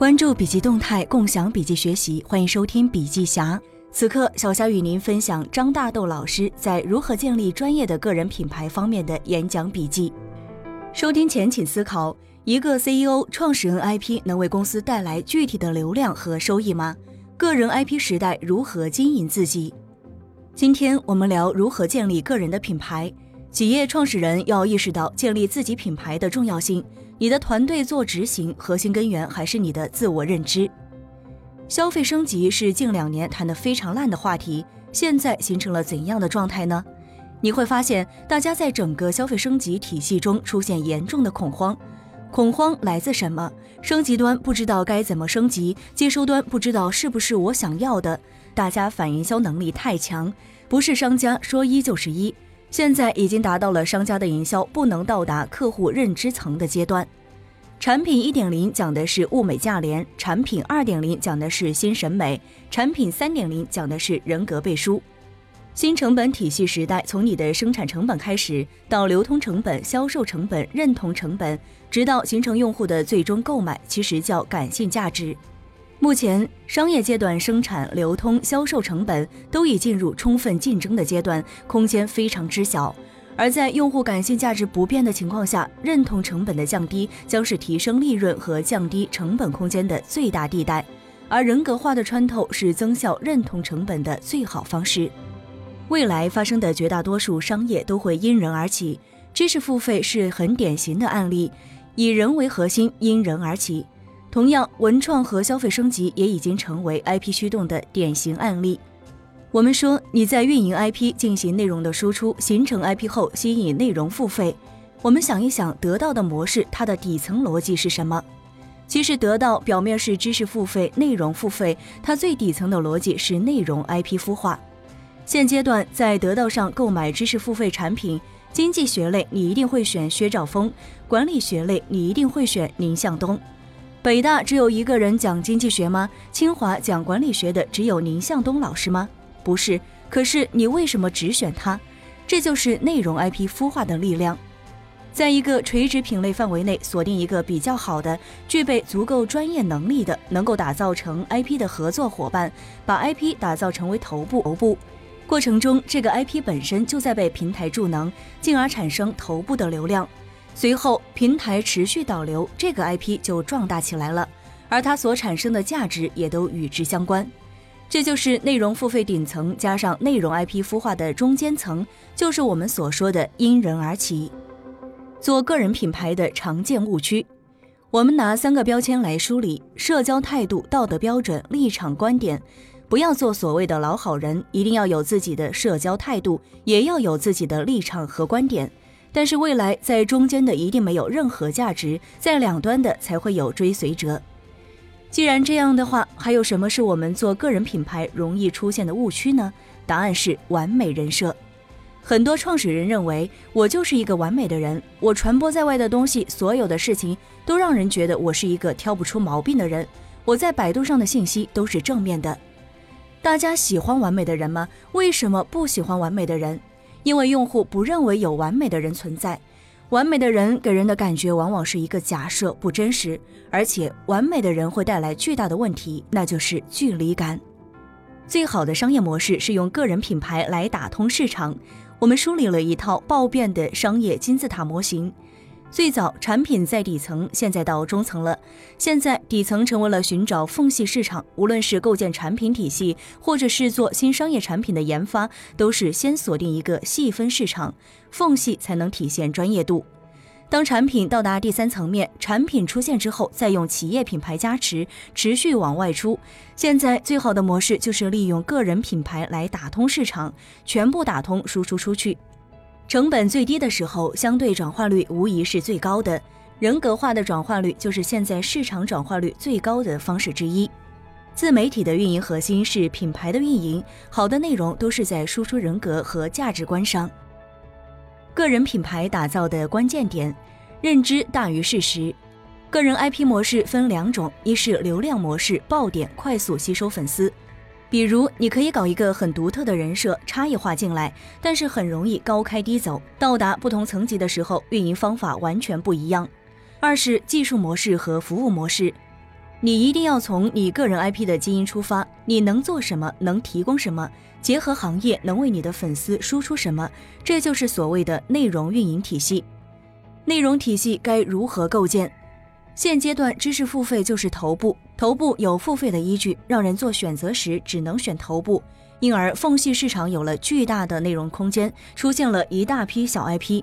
关注笔记动态，共享笔记学习，欢迎收听笔记侠。此刻，小霞与您分享张大豆老师在如何建立专业的个人品牌方面的演讲笔记。收听前请思考：一个 CEO 创始人 IP 能为公司带来具体的流量和收益吗？个人 IP 时代如何经营自己？今天我们聊如何建立个人的品牌。企业创始人要意识到建立自己品牌的重要性。你的团队做执行，核心根源还是你的自我认知。消费升级是近两年谈得非常烂的话题，现在形成了怎样的状态呢？你会发现，大家在整个消费升级体系中出现严重的恐慌。恐慌来自什么？升级端不知道该怎么升级，接收端不知道是不是我想要的。大家反营销能力太强，不是商家说一就是一。现在已经达到了商家的营销不能到达客户认知层的阶段。产品一点零讲的是物美价廉，产品二点零讲的是新审美，产品三点零讲的是人格背书。新成本体系时代，从你的生产成本开始，到流通成本、销售成本、认同成本，直到形成用户的最终购买，其实叫感性价值。目前，商业阶段生产、流通、销售成本都已进入充分竞争的阶段，空间非常之小。而在用户感性价值不变的情况下，认同成本的降低将是提升利润和降低成本空间的最大地带。而人格化的穿透是增效认同成本的最好方式。未来发生的绝大多数商业都会因人而起，知识付费是很典型的案例，以人为核心，因人而起。同样，文创和消费升级也已经成为 IP 驱动的典型案例。我们说，你在运营 IP 进行内容的输出，形成 IP 后吸引内容付费。我们想一想，得到的模式，它的底层逻辑是什么？其实，得到表面是知识付费、内容付费，它最底层的逻辑是内容 IP 孵化。现阶段在得到上购买知识付费产品，经济学类你一定会选薛兆丰，管理学类你一定会选宁向东。北大只有一个人讲经济学吗？清华讲管理学的只有宁向东老师吗？不是。可是你为什么只选他？这就是内容 IP 孵化的力量。在一个垂直品类范围内锁定一个比较好的、具备足够专业能力的、能够打造成 IP 的合作伙伴，把 IP 打造成为头部。头部过程中，这个 IP 本身就在被平台助能，进而产生头部的流量。随后，平台持续导流，这个 IP 就壮大起来了，而它所产生的价值也都与之相关。这就是内容付费顶层加上内容 IP 孵化的中间层，就是我们所说的因人而起。做个人品牌的常见误区，我们拿三个标签来梳理：社交态度、道德标准、立场观点。不要做所谓的老好人，一定要有自己的社交态度，也要有自己的立场和观点。但是未来在中间的一定没有任何价值，在两端的才会有追随者。既然这样的话，还有什么是我们做个人品牌容易出现的误区呢？答案是完美人设。很多创始人认为我就是一个完美的人，我传播在外的东西，所有的事情都让人觉得我是一个挑不出毛病的人。我在百度上的信息都是正面的。大家喜欢完美的人吗？为什么不喜欢完美的人？因为用户不认为有完美的人存在，完美的人给人的感觉往往是一个假设，不真实，而且完美的人会带来巨大的问题，那就是距离感。最好的商业模式是用个人品牌来打通市场。我们梳理了一套爆变的商业金字塔模型。最早产品在底层，现在到中层了。现在底层成为了寻找缝隙市场，无论是构建产品体系，或者是做新商业产品的研发，都是先锁定一个细分市场，缝隙才能体现专业度。当产品到达第三层面，产品出现之后，再用企业品牌加持，持续往外出。现在最好的模式就是利用个人品牌来打通市场，全部打通，输出出去。成本最低的时候，相对转化率无疑是最高的。人格化的转化率就是现在市场转化率最高的方式之一。自媒体的运营核心是品牌的运营，好的内容都是在输出人格和价值观上。个人品牌打造的关键点，认知大于事实。个人 IP 模式分两种，一是流量模式，爆点，快速吸收粉丝。比如，你可以搞一个很独特的人设，差异化进来，但是很容易高开低走，到达不同层级的时候，运营方法完全不一样。二是技术模式和服务模式，你一定要从你个人 IP 的基因出发，你能做什么，能提供什么，结合行业能为你的粉丝输出什么，这就是所谓的内容运营体系。内容体系该如何构建？现阶段知识付费就是头部，头部有付费的依据，让人做选择时只能选头部，因而缝隙市场有了巨大的内容空间，出现了一大批小 IP。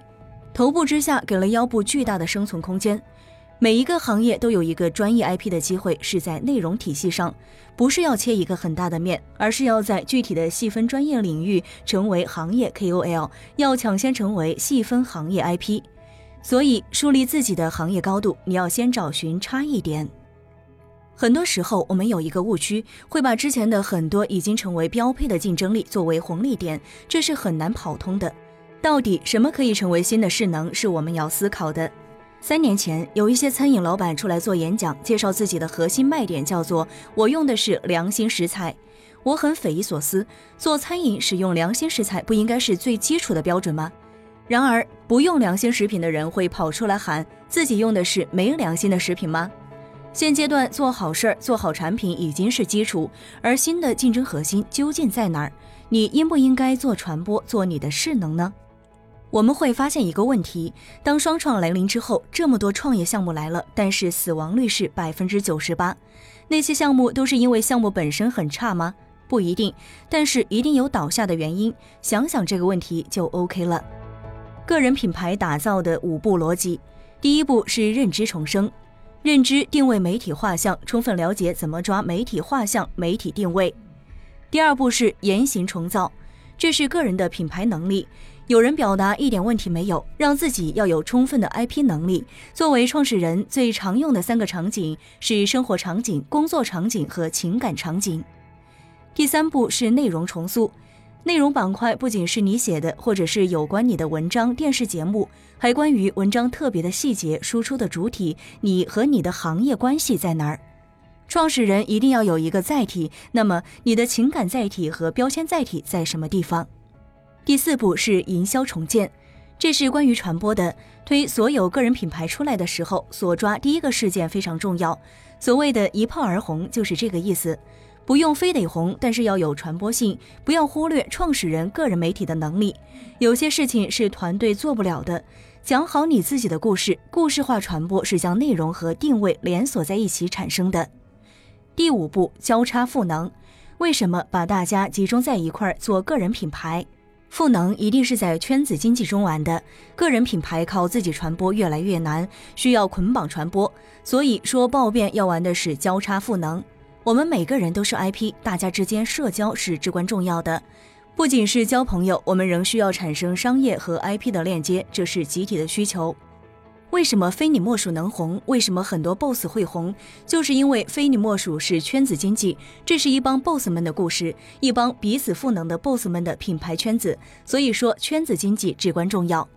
头部之下给了腰部巨大的生存空间。每一个行业都有一个专业 IP 的机会，是在内容体系上，不是要切一个很大的面，而是要在具体的细分专业领域成为行业 KOL，要抢先成为细分行业 IP。所以，树立自己的行业高度，你要先找寻差异点。很多时候，我们有一个误区，会把之前的很多已经成为标配的竞争力作为红利点，这是很难跑通的。到底什么可以成为新的势能，是我们要思考的。三年前，有一些餐饮老板出来做演讲，介绍自己的核心卖点，叫做“我用的是良心食材”。我很匪夷所思，做餐饮使用良心食材，不应该是最基础的标准吗？然而，不用良心食品的人会跑出来喊自己用的是没良心的食品吗？现阶段做好事儿、做好产品已经是基础，而新的竞争核心究竟在哪儿？你应不应该做传播、做你的势能呢？我们会发现一个问题：当双创来临之后，这么多创业项目来了，但是死亡率是百分之九十八。那些项目都是因为项目本身很差吗？不一定，但是一定有倒下的原因。想想这个问题就 OK 了。个人品牌打造的五步逻辑：第一步是认知重生，认知定位媒体画像，充分了解怎么抓媒体画像、媒体定位。第二步是言行重造，这是个人的品牌能力。有人表达一点问题没有，让自己要有充分的 IP 能力。作为创始人，最常用的三个场景是生活场景、工作场景和情感场景。第三步是内容重塑，内容板块不仅是你写的，或者是有关你的文章、电视节目，还关于文章特别的细节、输出的主体，你和你的行业关系在哪儿？创始人一定要有一个载体，那么你的情感载体和标签载体在什么地方？第四步是营销重建，这是关于传播的。推所有个人品牌出来的时候，所抓第一个事件非常重要。所谓的一炮而红，就是这个意思。不用非得红，但是要有传播性。不要忽略创始人个人媒体的能力。有些事情是团队做不了的。讲好你自己的故事，故事化传播是将内容和定位连锁在一起产生的。第五步交叉赋能，为什么把大家集中在一块儿做个人品牌？赋能一定是在圈子经济中玩的，个人品牌靠自己传播越来越难，需要捆绑传播。所以说，暴变要玩的是交叉赋能。我们每个人都是 IP，大家之间社交是至关重要的。不仅是交朋友，我们仍需要产生商业和 IP 的链接，这是集体的需求。为什么非你莫属能红？为什么很多 boss 会红？就是因为非你莫属是圈子经济，这是一帮 boss 们的故事，一帮彼此赋能的 boss 们的品牌圈子。所以说，圈子经济至关重要。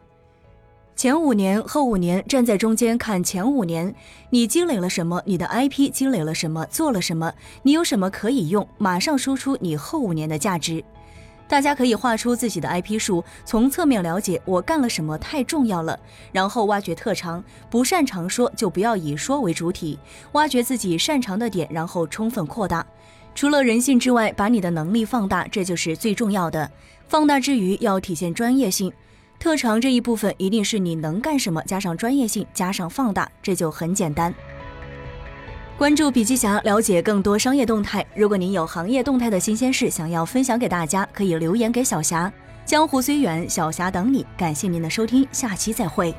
前五年、后五年，站在中间看前五年，你积累了什么？你的 IP 积累了什么？做了什么？你有什么可以用？马上输出你后五年的价值。大家可以画出自己的 IP 树，从侧面了解我干了什么太重要了，然后挖掘特长。不擅长说就不要以说为主体，挖掘自己擅长的点，然后充分扩大。除了人性之外，把你的能力放大，这就是最重要的。放大之余要体现专业性，特长这一部分一定是你能干什么，加上专业性，加上放大，这就很简单。关注笔记侠，了解更多商业动态。如果您有行业动态的新鲜事想要分享给大家，可以留言给小霞。江湖虽远，小霞等你。感谢您的收听，下期再会。